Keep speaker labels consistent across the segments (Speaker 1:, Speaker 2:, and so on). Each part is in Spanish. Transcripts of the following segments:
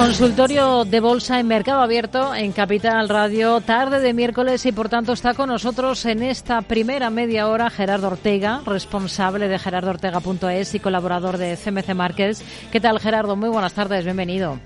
Speaker 1: Consultorio de Bolsa en Mercado Abierto en Capital Radio, tarde de miércoles y por tanto está con nosotros en esta primera media hora Gerardo Ortega, responsable de gerardoortega.es y colaborador de CMC Markets. ¿Qué tal Gerardo? Muy buenas tardes, bienvenido.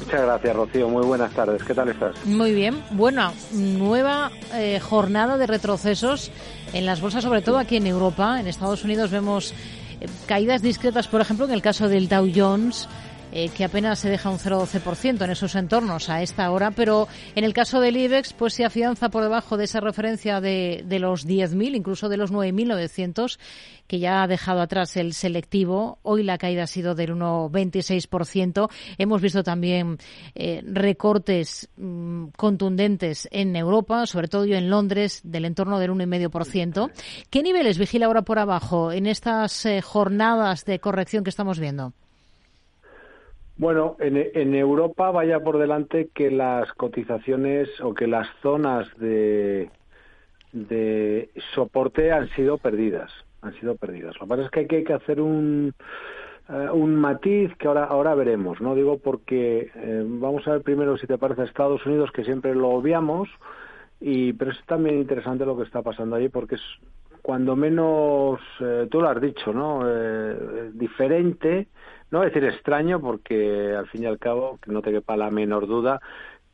Speaker 2: Muchas gracias, Rocío. Muy buenas tardes. ¿Qué tal estás?
Speaker 1: Muy bien. Bueno, nueva eh, jornada de retrocesos en las bolsas, sobre todo aquí en Europa. En Estados Unidos vemos eh, caídas discretas, por ejemplo, en el caso del Dow Jones. Eh, que apenas se deja un 0,12% en esos entornos a esta hora, pero en el caso del IBEX, pues se afianza por debajo de esa referencia de, de los 10.000, incluso de los 9.900, que ya ha dejado atrás el selectivo. Hoy la caída ha sido del 1,26%. Hemos visto también eh, recortes mm, contundentes en Europa, sobre todo en Londres, del entorno del 1,5%. ¿Qué niveles vigila ahora por abajo en estas eh, jornadas de corrección que estamos viendo?
Speaker 2: Bueno, en, Europa vaya por delante que las cotizaciones o que las zonas de, soporte han sido perdidas, han sido perdidas. Lo que pasa es que hay que, hacer un, eh, un matiz que ahora ahora veremos, no digo porque eh, vamos a ver primero si te parece Estados Unidos que siempre lo obviamos y pero es también interesante lo que está pasando allí porque es cuando menos eh, tú lo has dicho, ¿no? diferente no decir extraño porque al fin y al cabo que no te quepa la menor duda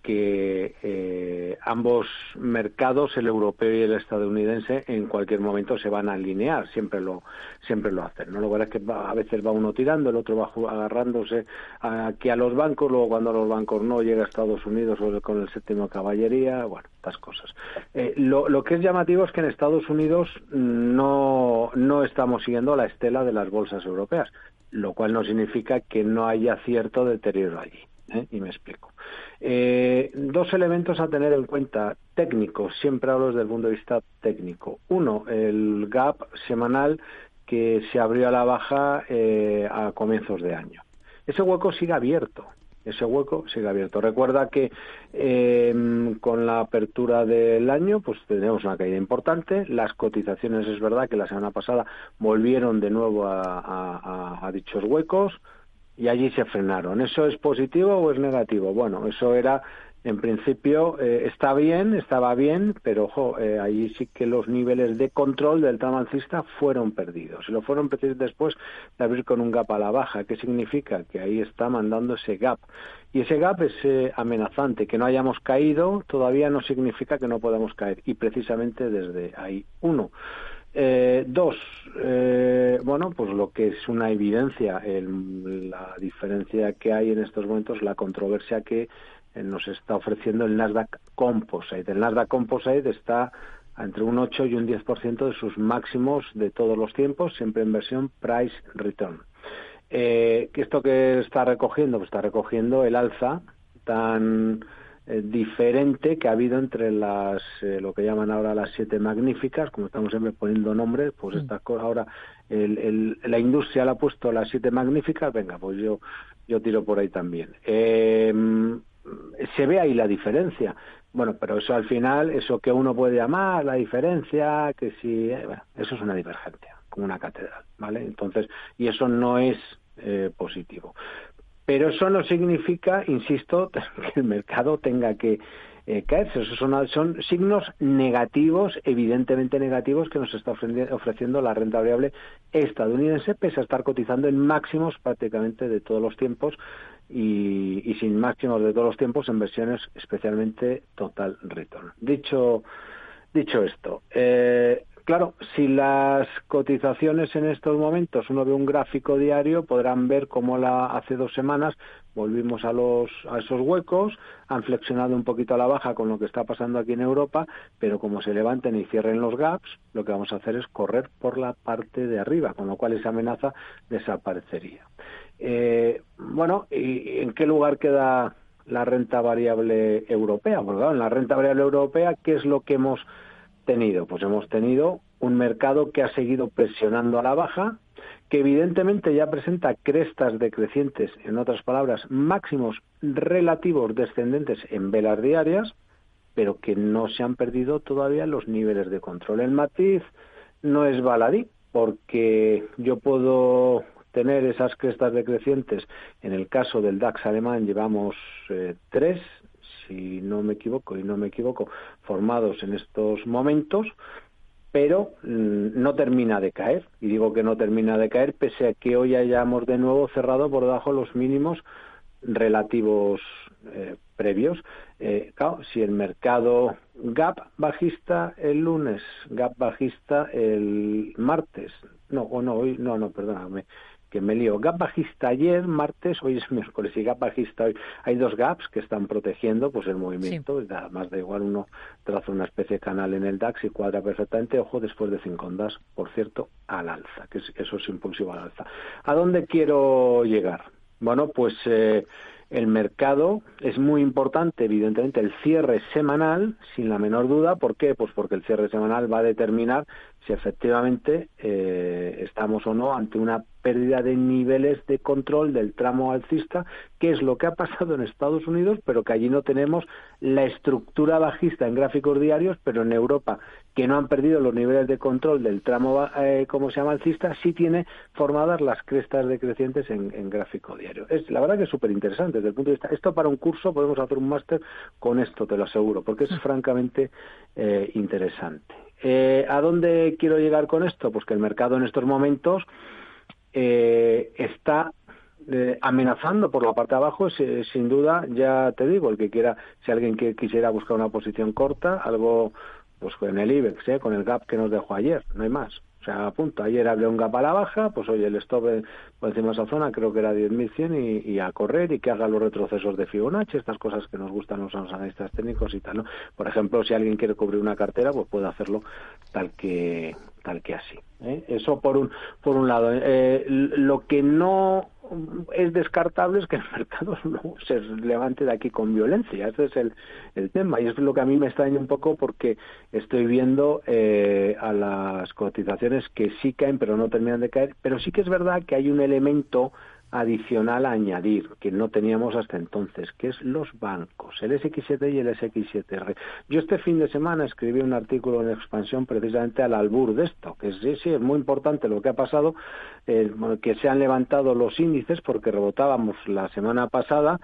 Speaker 2: que eh, ambos mercados, el europeo y el estadounidense, en cualquier momento se van a alinear, siempre lo siempre lo hacen. ¿no? Lo que es que a veces va uno tirando, el otro va agarrándose aquí a los bancos, luego cuando a los bancos no llega a Estados Unidos o con el séptimo caballería, bueno, estas cosas. Eh, lo, lo que es llamativo es que en Estados Unidos no, no estamos siguiendo la estela de las bolsas europeas lo cual no significa que no haya cierto deterioro allí. ¿Eh? Y me explico. Eh, dos elementos a tener en cuenta técnicos, siempre hablo desde el punto de vista técnico. Uno, el gap semanal que se abrió a la baja eh, a comienzos de año. Ese hueco sigue abierto ese hueco sigue abierto. Recuerda que em, con la apertura del año, pues tenemos una caída importante. Las cotizaciones, es verdad que la semana pasada volvieron de nuevo a, dichos huecos y allí se frenaron. ¿Eso es positivo o es negativo? Bueno, eso era en principio eh, está bien, estaba bien, pero ojo, eh, ahí sí que los niveles de control del tramo fueron perdidos. Y lo fueron perdidos después de abrir con un gap a la baja. ¿Qué significa? Que ahí está mandando ese gap. Y ese gap es eh, amenazante. Que no hayamos caído todavía no significa que no podamos caer. Y precisamente desde ahí, uno. Dos, bueno, pues lo que es una evidencia, la diferencia que hay en estos momentos, la controversia que eh, nos está ofreciendo el Nasdaq Composite. El Nasdaq Composite está entre un 8 y un 10% de sus máximos de todos los tiempos, siempre en versión price return. Eh, ¿Esto que está recogiendo? Pues está recogiendo el alza tan eh, diferente que ha habido entre las eh, lo que llaman ahora las siete magníficas, como estamos siempre poniendo nombres, pues mm. ahora el, la industria le ha puesto las siete magníficas, venga, pues yo yo tiro por ahí también. Eh, se ve ahí la diferencia. Bueno, pero eso al final, eso que uno puede llamar la diferencia, que si, eh, bueno, eso es una divergencia, como una catedral, ¿vale? Entonces, y eso no es eh, positivo. Pero eso no significa, insisto, que el mercado tenga que eh, caerse. Esos son, signos negativos, evidentemente negativos, que nos está ofreciendo la renta variable estadounidense, pese a estar cotizando en máximos prácticamente de todos los tiempos y, sin máximos de todos los tiempos en versiones especialmente total return. Dicho, dicho esto, eh, claro, si las cotizaciones en estos momentos uno ve un gráfico diario, podrán ver cómo la, hace dos semanas volvimos a, los, a esos huecos, han flexionado un poquito a la baja con lo que está pasando aquí en Europa, pero como se levanten y cierren los gaps, lo que vamos a hacer es correr por la parte de arriba, con lo cual esa amenaza desaparecería. Eh, bueno, ¿y en qué lugar queda la renta variable europea? Porque claro, en la renta variable europea, ¿qué es lo que hemos tenido? Pues hemos tenido un mercado que ha seguido presionando a la baja, que evidentemente ya presenta crestas decrecientes, en otras palabras, máximos relativos descendentes en velas diarias, pero que no se han perdido todavía los niveles de control. El matiz no es baladí, porque yo puedo tener esas crestas decrecientes. En el caso del DAX alemán llevamos eh, tres, si no me equivoco y no me equivoco, formados en estos momentos pero mm, no termina de caer. Y digo que no termina de caer pese a que hoy hayamos de nuevo cerrado por debajo los mínimos relativos eh, previos. Eh, claro, si el mercado gap bajista el lunes, gap bajista el martes, no, o no, hoy, no, no, perdóname, que me lío. Gap bajista ayer, martes, hoy es miércoles y gap bajista hoy. Hay dos gaps que están protegiendo pues el movimiento. Nada más da igual uno traza una especie de canal en el DAX y cuadra perfectamente. Ojo, después de cinco ondas, por cierto, al alza, que eso es impulsivo al alza. ¿A dónde quiero llegar? Bueno, pues eh, el mercado es muy importante, evidentemente, el cierre semanal, sin la menor duda. ¿Por qué? Pues porque el cierre semanal va a determinar si efectivamente eh, estamos o no ante una pérdida de niveles de control del tramo alcista, que es lo que ha pasado en Estados Unidos, pero que allí no tenemos la estructura bajista en gráficos diarios, pero en Europa, que no han perdido los niveles de control del tramo, eh, como se llama alcista, sí tiene formadas las crestas decrecientes en, en gráfico diario. Es la verdad que es súper interesante desde el punto de vista. Esto para un curso podemos hacer un máster con esto, te lo aseguro, porque es francamente eh, interesante. Eh, ¿A dónde quiero llegar con esto? Pues que el mercado en estos momentos eh, está eh, amenazando por la parte de abajo, sin duda, ya te digo, el que quiera, si alguien que quisiera buscar una posición corta, algo pues con el IBEX, ¿eh? con el gap que nos dejó ayer, no hay más. Sea, punto. Ayer abrió un gap a la baja, pues oye, el stop por encima de esa zona creo que era 10.100 y, y a correr y que haga los retrocesos de Fibonacci, estas cosas que nos gustan los analistas técnicos y tal, ¿no? Por ejemplo, si alguien quiere cubrir una cartera, pues puede hacerlo tal que tal que así. ¿eh? Eso por un por un lado. Eh, lo que no es descartable es que el mercado se levante de aquí con violencia. Ese es el, el tema. Y es lo que a mí me extraña un poco porque estoy viendo eh, a las cotizaciones que sí caen pero no terminan de caer. Pero sí que es verdad que hay un elemento adicional a añadir que no teníamos hasta entonces, que es los bancos, el SX7 y el SX7R. Yo este fin de semana escribí un artículo en expansión precisamente al albur de esto, que sí, sí, es muy importante lo que ha pasado, eh, que se han levantado los índices porque rebotábamos la semana pasada,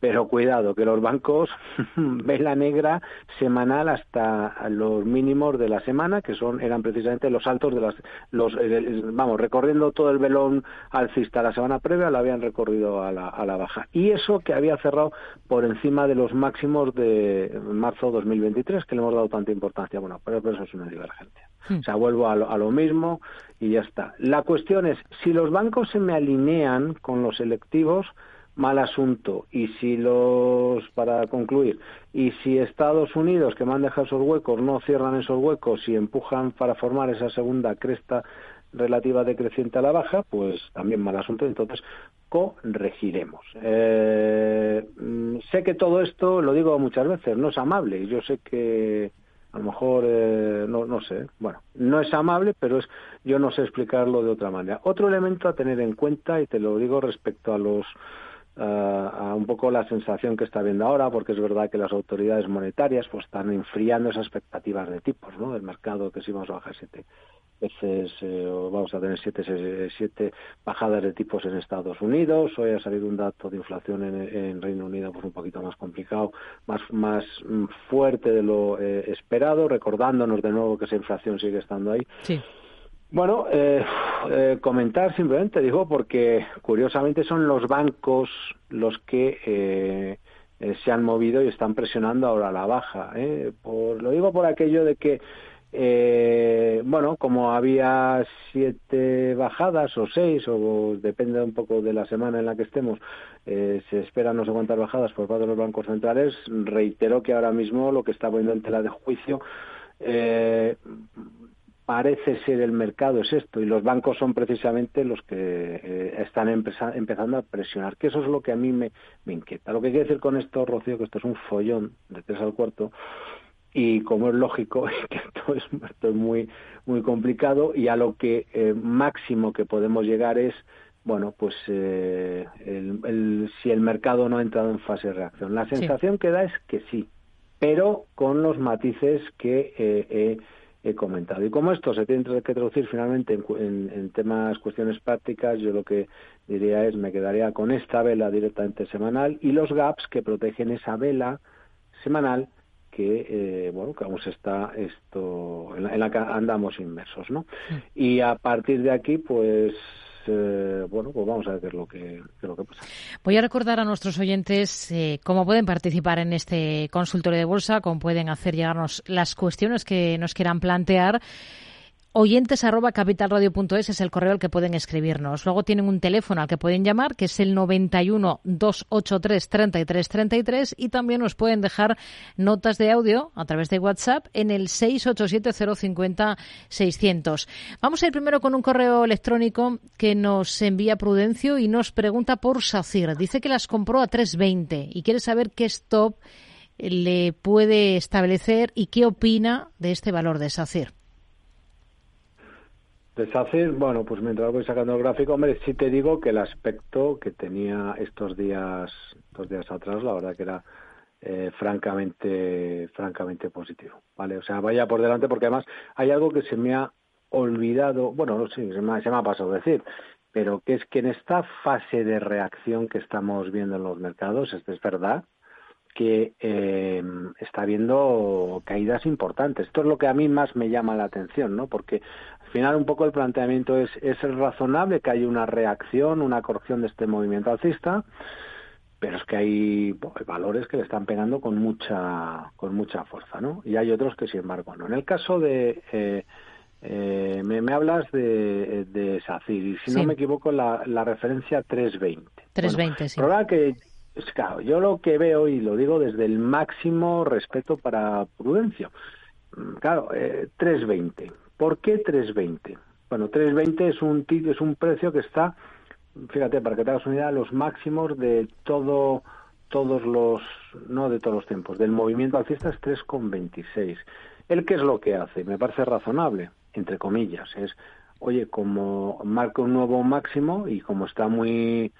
Speaker 2: pero cuidado, que los bancos vela negra semanal hasta los mínimos de la semana, que son eran precisamente los altos de las los eh, vamos, recorriendo todo el velón alcista la semana previa, lo habían recorrido a la, a la baja. Y eso que había cerrado por encima de los máximos de marzo 2023, que le hemos dado tanta importancia. Bueno, pero, eso es una divergencia. Hmm. O sea, vuelvo a lo, a lo mismo y ya está. La cuestión es, si los bancos se me alinean con los selectivos, mal asunto. Y si los, para concluir, y si Estados Unidos, que dejado esos huecos, no cierran esos huecos y empujan para formar esa segunda cresta relativa decreciente a la baja, pues también mal asunto. Entonces, corregiremos. Eh, mm, sé que todo esto, lo digo muchas veces, no es amable. Yo sé que a lo mejor eh, no, no sé bueno no es amable pero es yo no sé explicarlo de otra manera otro elemento a tener en cuenta y te lo digo respecto a los a un poco la sensación que está viendo ahora, porque es verdad que las autoridades monetarias pues están enfriando esas expectativas de tipos, ¿no? Del mercado que si vamos a bajar siete veces eh, vamos a tener siete, siete bajadas de tipos en Estados Unidos. Hoy ha salido un dato de inflación en, Reino Unido pues un poquito más complicado, más más fuerte de lo eh, esperado, recordándonos de nuevo que esa inflación sigue estando ahí.
Speaker 1: Sí.
Speaker 2: Bueno, eh, eh, comentar simplemente, digo, porque curiosamente son los bancos los que eh, eh, se han movido y están presionando ahora la baja. ¿eh? Por, lo digo por aquello de que, eh, bueno, como había siete bajadas o seis, o depende un poco de la semana en la que estemos, se esperan no sé cuántas bajadas por parte de los bancos centrales, reitero que ahora mismo lo que está poniendo en tela de juicio parece ser el mercado es esto y los bancos son precisamente los que eh, están empezando a presionar, que eso es lo que a mí me, me, inquieta. Lo que quiere decir con esto, Rocío, que esto es un follón de tres al cuarto y como es lógico que esto es, esto es muy muy complicado y a lo que eh, máximo que podemos llegar es bueno, pues eh, el, el, si el mercado no ha entrado en fase de reacción. La sensación sí. que da es que sí, pero con los matices que eh, he comentado. Y como esto se tiene que traducir finalmente en, en, temas, cuestiones prácticas, yo lo que diría es me quedaría con esta vela directamente semanal y los gaps que protegen esa vela semanal que eh, bueno que aún se está esto en la, que andamos inmersos no y a partir de aquí pues eh, bueno, pues vamos a ver lo que, lo que pasa.
Speaker 1: Voy a recordar a nuestros oyentes eh, cómo pueden participar en este consultorio de bolsa, cómo pueden hacer llegarnos las cuestiones que nos quieran plantear oyentes arroba capitalradio.es es el correo al que pueden escribirnos. Luego tienen un teléfono al que pueden llamar, que es el 91 283 33 33 y también nos pueden dejar notas de audio a través de WhatsApp en el 687 050 600. Vamos a ir primero con un correo electrónico que nos envía Prudencio y nos pregunta por SACIR. Dice que las compró a 320 y quiere saber qué stop le puede establecer y qué opina de este valor de SACIR.
Speaker 2: Deshacer, bueno, pues mientras voy sacando el gráfico, hombre, sí te digo que el aspecto que tenía estos días, estos días atrás, la verdad que era eh, francamente, francamente positivo, ¿vale? O sea, vaya por delante porque además hay algo que se me ha olvidado, bueno, no sé, se me, ha pasado decir, pero que es que en esta fase de reacción que estamos viendo en los mercados, es, es verdad, que eh, está habiendo caídas importantes. Esto es lo que a mí más me llama la atención, ¿no? Porque al final un poco el planteamiento es, es razonable que haya una reacción, una corrección de este movimiento alcista, pero es que hay, valores que le están pegando con mucha, con mucha fuerza, ¿no? Y hay otros que sin embargo no. En el caso de... Eh, eh, me, hablas de, de SACIR y si no me equivoco la, la referencia 320.
Speaker 1: 320, sí.
Speaker 2: que claro, yo lo que veo, y lo digo desde el máximo respeto para Prudencio, mm, claro, eh, 320. ¿Por qué 320? Bueno, 320 es un, es un precio que está, fíjate, para que te hagas una idea, los máximos de todo todos los, no de todos los tiempos, del movimiento alcista es 3,26. ¿El qué es lo que hace? Me parece razonable, entre comillas, es, oye, como marca un nuevo máximo y como está muy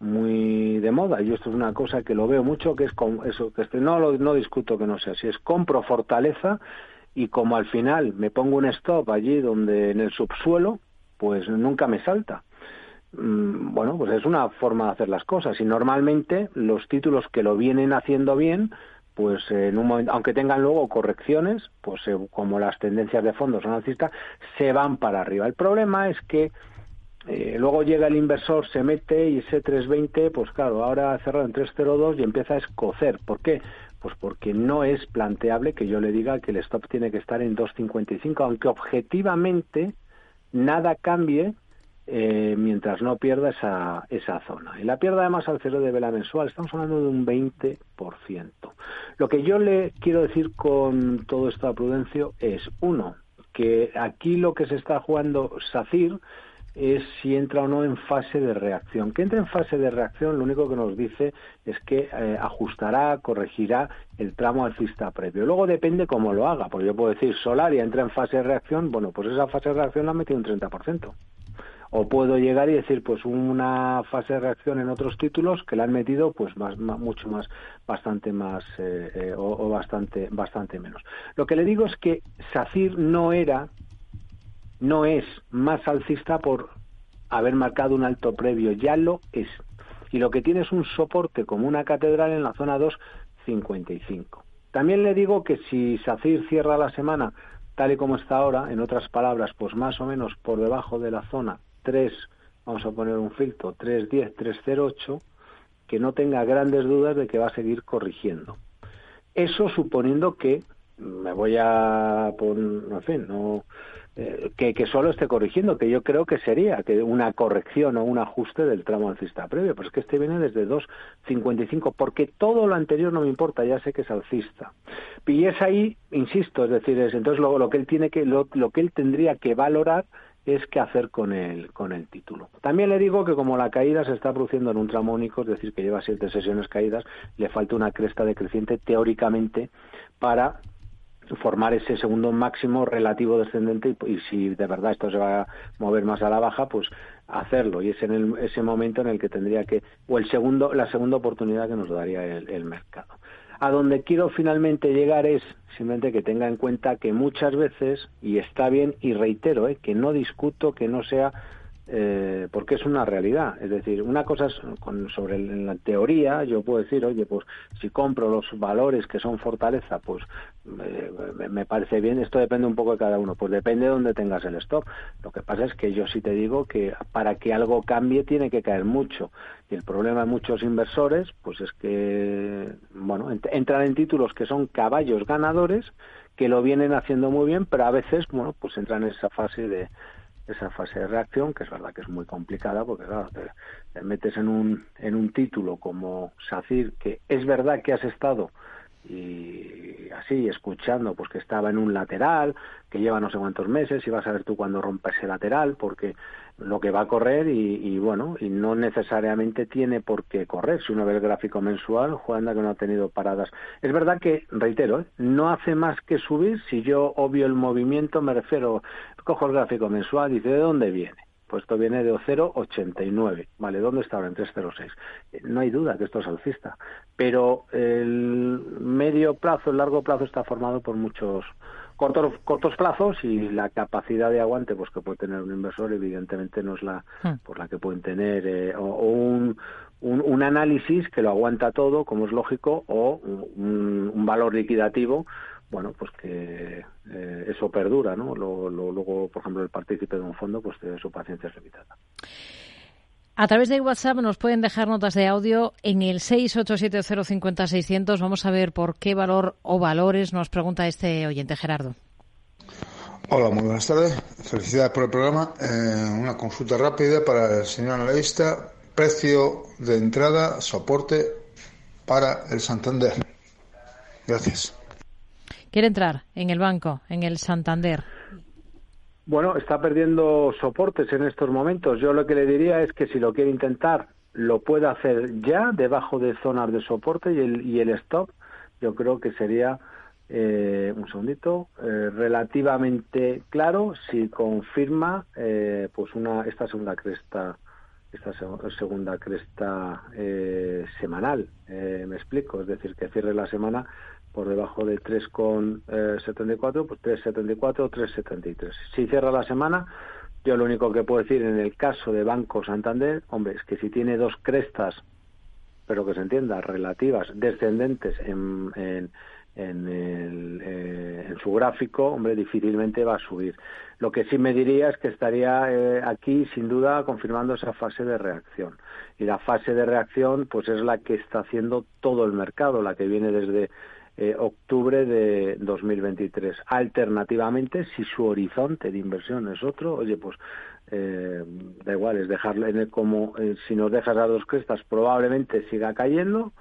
Speaker 2: muy de moda y esto es una cosa que lo veo mucho que es con eso que este, no lo, no discuto que no sea así es compro fortaleza y como al final me pongo un stop allí donde en el subsuelo pues nunca me salta mm, bueno pues es una forma de hacer las cosas y normalmente los títulos que lo vienen haciendo bien pues en un momento, aunque tengan luego correcciones, pues como las tendencias de fondo son alcistas, se van para arriba. El problema es que eh, luego llega el inversor, se mete y ese 320, pues claro, ahora ha cerrado en 302 y empieza a escocer. ¿Por qué? Pues porque no es planteable que yo le diga que el stop tiene que estar en 255, aunque objetivamente nada cambie eh, mientras no pierda esa, esa zona. Y la pierda además al cierre de vela mensual, estamos hablando de un 20%. Lo que yo le quiero decir con todo esto a Prudencio es, uno, que aquí lo que se está jugando SACIR es si entra o no en fase de reacción. Que entre en fase de reacción lo único que nos dice es que eh, ajustará, corregirá el tramo alcista previo. Luego depende cómo lo haga, porque yo puedo decir Solaria entra en fase de reacción, bueno, pues esa fase de reacción la ha metido un 30%. O puedo llegar y decir, pues una fase de reacción en otros títulos que la han metido, pues más, mucho más, bastante más eh, eh, o bastante, bastante menos. Lo que le digo es que SACIR no era no es más alcista por haber marcado un alto previo, ya lo es. Y lo que tiene es un soporte como una catedral en la zona 2.55. También le digo que si SACIR cierra la semana tal y como está ahora, en otras palabras, pues más o menos por debajo de la zona 3, vamos a poner un filtro, 3.10, 3.08, que no tenga grandes dudas de que va a seguir corrigiendo. Eso suponiendo que me voy a poner, en fin, no que, que, solo esté corrigiendo, que yo creo que sería que una corrección o un ajuste del tramo alcista previo, pero es que este viene desde 2.55, porque todo lo anterior no me importa, ya sé que es alcista. Y es ahí, insisto, es decir, es, entonces lo, lo que él tiene que, lo, lo que él tendría que valorar es qué hacer con el, con el título. También le digo que como la caída se está produciendo en un tramo único, es decir, que lleva siete sesiones caídas, le falta una cresta decreciente teóricamente para formar ese segundo máximo relativo descendente y, si de verdad esto se va a mover más a la baja, pues hacerlo. Y es en el, ese momento en el que tendría que, o el segundo, la segunda oportunidad que nos daría el, mercado. A donde quiero finalmente llegar es simplemente que tenga en cuenta que muchas veces, y está bien, y reitero, ¿eh? que no discuto que no sea eh, porque es una realidad. Es decir, una cosa es con, sobre la teoría, yo puedo decir, oye, pues si compro los valores que son fortaleza, pues eh, me parece bien. Esto depende un poco de cada uno. Pues depende de dónde tengas el stop. Lo que pasa es que yo sí te digo que para que algo cambie tiene que caer mucho. Y el problema de muchos inversores, pues es que, bueno, entran en títulos que son caballos ganadores que lo vienen haciendo muy bien, pero a veces, bueno, pues entran en esa fase de esa fase de reacción, que es verdad que es muy complicada, porque claro, te, metes en un, en un título como SACIR, que es verdad que has estado y así escuchando pues que estaba en un lateral que lleva no sé cuántos meses y vas a ver tú cuando rompa ese lateral porque lo que va a correr y, bueno y no necesariamente tiene por qué correr si uno ve el gráfico mensual juega que no ha tenido paradas es verdad que reitero ¿eh? no hace más que subir si yo obvio el movimiento me refiero cojo el gráfico mensual y dice de dónde viene pues esto viene de 0,89. Vale, ¿dónde está ahora? En 3,06. Eh, no hay duda que esto es alcista. Pero el medio plazo, el largo plazo está formado por muchos cortos, cortos plazos y la capacidad de aguante pues que puede tener un inversor evidentemente no es la por la que pueden tener eh, o, un, un, análisis que lo aguanta todo, como es lógico, o un valor liquidativo bueno, pues que eh, eso perdura, ¿no? luego, por ejemplo, el partícipe de un fondo, pues su paciencia es limitada.
Speaker 1: A través de WhatsApp nos pueden dejar notas de audio en el 687050600. Vamos a ver por qué valor o valores nos pregunta este oyente Gerardo.
Speaker 3: Hola, muy buenas tardes. Felicidades por el programa. Eh, una consulta rápida para el señor analista. Precio de entrada, soporte para el Santander. Gracias
Speaker 1: quiere entrar en el banco, en el Santander.
Speaker 2: Bueno, está perdiendo soportes en estos momentos. Yo lo que le diría es que si lo quiere intentar, lo puede hacer ya debajo de zonas de soporte y el, y el stop. Yo creo que sería eh, un segundito, eh, relativamente claro si confirma eh, pues una esta segunda cresta esta segunda cresta semanal me explico es decir que cierre la semana por debajo de 3,74, pues 3,74 o 3,73. Si cierra la semana, yo lo único que puedo decir en el caso de Banco Santander, hombre, es que si tiene dos crestas, pero que se entienda, relativas, descendentes en, en, en, el, eh, en su gráfico, hombre, difícilmente va a subir. Lo que sí me diría es que estaría eh, aquí, sin duda, confirmando esa fase de reacción. Y la fase de reacción, pues es la que está haciendo todo el mercado, la que viene desde eh, octubre de 2023. Alternativamente, si su horizonte de inversión es otro, oye, pues eh, da igual, es dejarlo en el, como si nos dejas a dos crestas, probablemente siga cayendo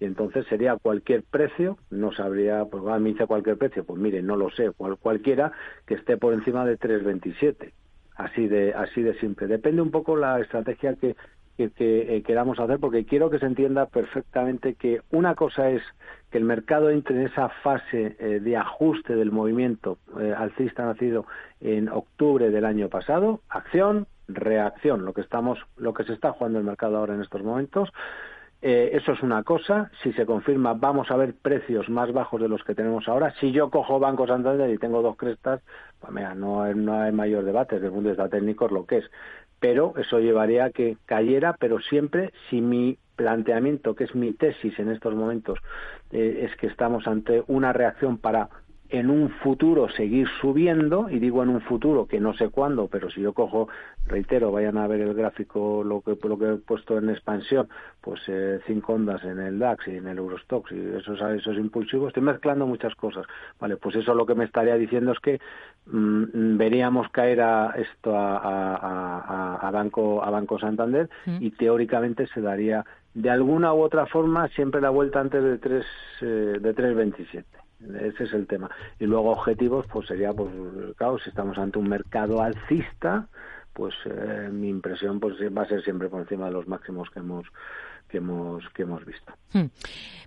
Speaker 2: y entonces sería cualquier precio, no sabría, pues a mí dice cualquier precio, pues mire, no lo sé, cual, cualquiera que esté por encima de 3.27 así de así de simple. Depende un poco la estrategia que, que, eh, queramos hacer, porque quiero que se entienda perfectamente que una cosa es que el mercado entre en esa fase eh, de ajuste del movimiento eh, alcista nacido en octubre del año pasado, acción, reacción, lo que estamos, lo que se está jugando el mercado ahora en estos momentos. Eso es una cosa. Si se confirma, vamos a ver precios más bajos de los que tenemos ahora. Si yo cojo Banco Santander y tengo dos crestas, pues mira, no, no hay mayor debate. Desde el punto de vista técnico es lo que es pero eso llevaría a que cayera, pero siempre si mi planteamiento, que es mi tesis en estos momentos, eh, es que estamos ante una reacción para en un futuro seguir subiendo, y digo en un futuro que no sé cuándo, pero si yo cojo, reitero, vayan a ver el gráfico, lo que, lo que he puesto en expansión, pues eh, cinco ondas en el DAX y en el Eurostox y esos, esos impulsivos, estoy mezclando muchas cosas. Vale, pues eso lo que me estaría diciendo es que mm, veríamos caer a esto a, a, a, Banco, a Banco Santander mm. y teóricamente se daría de alguna u otra forma siempre la vuelta antes de 3, eh, de 3.27. Ese es el tema. Y luego objetivos, pues sería, pues claro, si estamos ante un mercado alcista, pues eh, mi impresión pues va a ser siempre por encima de los máximos que hemos que hemos que hemos visto.
Speaker 1: Hmm.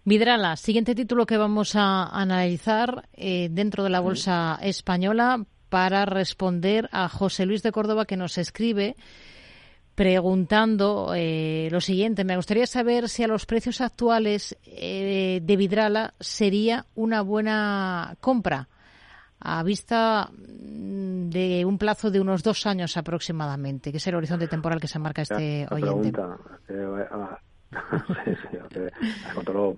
Speaker 1: Vidrala, siguiente título que vamos a analizar eh, dentro de la bolsa española para responder a José Luis de Córdoba que nos escribe preguntando eh, lo siguiente. Me gustaría saber si a los precios actuales eh, de Vidrala sería una buena compra a vista mm, de un plazo de unos dos años aproximadamente, que es el horizonte temporal que se marca este oyente.
Speaker 2: con, todo,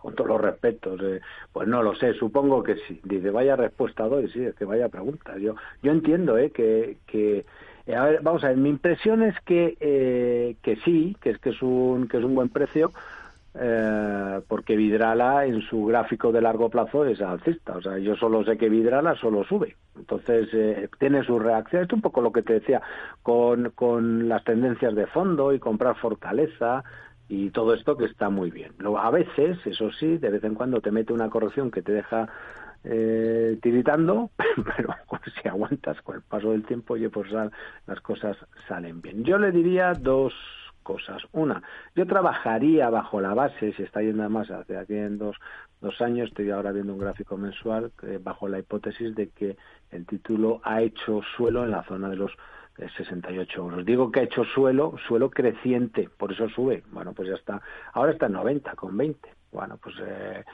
Speaker 2: con, todos los respetos, eh, pues no lo sé, supongo que sí. Dice, vaya respuesta doy, sí, es que vaya pregunta. Yo, yo entiendo eh, que, que eh, a ver, vamos a ver, mi impresión es que, eh, que sí, que es que es un, que es un buen precio, eh, porque Vidrala en su gráfico de largo plazo es alcista. O sea, yo solo sé que Vidrala solo sube. Entonces, eh, tiene su reacción. Esto es un poco lo que te decía con, con las tendencias de fondo y comprar fortaleza y todo esto que está muy bien. A veces, eso sí, de vez en cuando te mete una corrección que te deja eh, tiritando, pero si aguantas con el paso del tiempo, oye, pues las cosas salen bien. Yo le diría dos cosas. Una, yo trabajaría bajo la base, si está yendo más hacia aquí en dos, dos años, estoy ahora viendo un gráfico mensual, bajo la hipótesis de que el título ha hecho suelo en la zona de los 68 euros. Digo que ha hecho suelo, suelo creciente, por eso sube. Bueno, pues ya está. Ahora está en 90 con 20. Bueno, pues eh,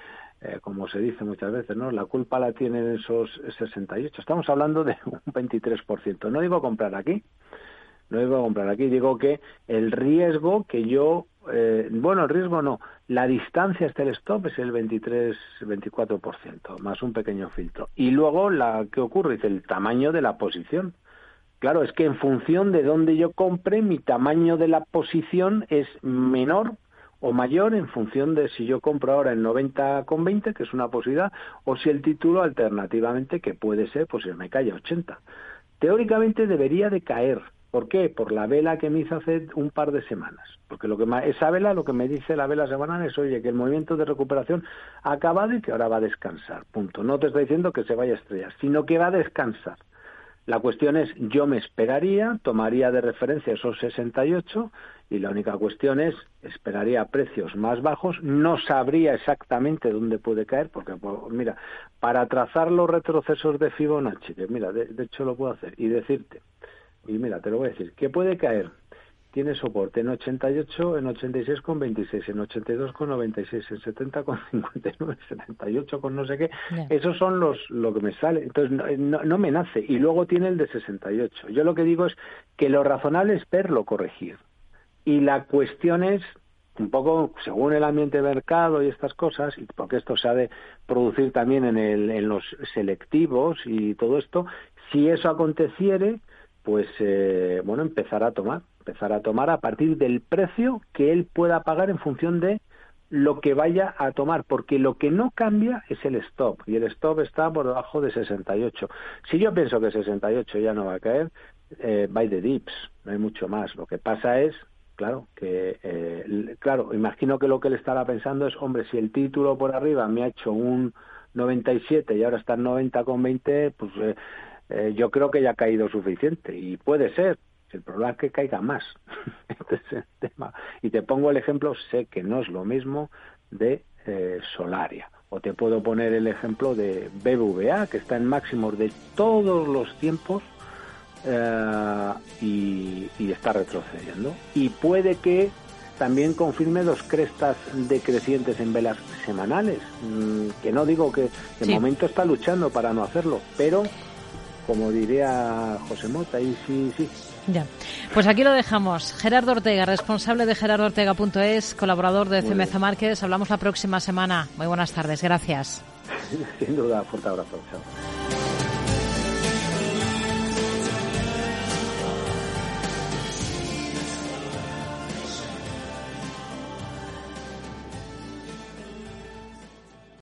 Speaker 2: eh, como se dice muchas veces, ¿no? La culpa la tienen esos 68. Estamos hablando de un 23%. No digo comprar aquí, no digo comprar aquí, digo que el riesgo que yo, eh, bueno, el riesgo no, la distancia hasta el stop es el 23-24%, más un pequeño filtro. Y luego, la que ocurre? Es el tamaño de la posición. Claro, es que en función de dónde yo compre, mi tamaño de la posición es menor o mayor en función de si yo compro ahora en 90 con 20, que es una posibilidad, o si el título alternativamente, que puede ser, pues se me cae a 80. Teóricamente debería de caer, ¿Por qué? Por la vela que me hizo hace un par de semanas. Porque lo que esa vela, lo que me dice la vela semanal es, oye, que el movimiento de recuperación ha acabado y que ahora va a descansar. Punto. No te estoy diciendo que se vaya a estrellar, sino que va a descansar. La cuestión es, yo me esperaría, tomaría de referencia esos 68 y la única cuestión es, esperaría precios más bajos, no sabría exactamente dónde puede caer, porque mira, para trazar los retrocesos de Fibonacci, que mira, de hecho lo puedo hacer, y decirte, y mira, te lo voy a decir, ¿qué puede caer? Tiene soporte en 88, en 86 con 26, en 82 con 96, en 70 con 59, 78 con no sé qué. Esos son los lo que me sale. Entonces no, no, me nace. Y luego tiene el de 68. Yo lo que digo es que lo razonable es verlo corregir. Y la cuestión es un poco según el ambiente de mercado y estas cosas, y porque esto se ha de producir también en, el, en los selectivos y todo esto, si eso aconteciere, pues eh, bueno, empezar a tomar, empezar a tomar a partir del precio que él pueda pagar en función de lo que vaya a tomar, porque lo que no cambia es el stop, y el stop está por debajo de 68. Si yo pienso que 68 ya no va a caer, eh, by the dips, no hay mucho más. Lo que pasa es, claro, que, eh, claro, imagino que lo que él estará pensando es, hombre, si el título por arriba me ha hecho un 97 y ahora está en 90 con 20, pues eh, eh, yo creo que ya ha caído suficiente y puede ser. El problema es que caiga más. este tema. Y te pongo el ejemplo, sé que no es lo mismo de eh, Solaria. O te puedo poner el ejemplo de BBVA, que está en máximos de todos los tiempos eh, y, y, está retrocediendo. Y puede que también confirme dos crestas decrecientes en velas semanales, mm, que no digo que de momento está luchando para no hacerlo, pero como diría José Mota, y sí, sí.
Speaker 1: Ya. Pues aquí lo dejamos. Gerardo Ortega, responsable de gerardoortega.es, colaborador de CMZ Márquez. Hablamos la próxima semana. Muy buenas tardes. Gracias.
Speaker 2: Sin duda, fuerte abrazo. Chao.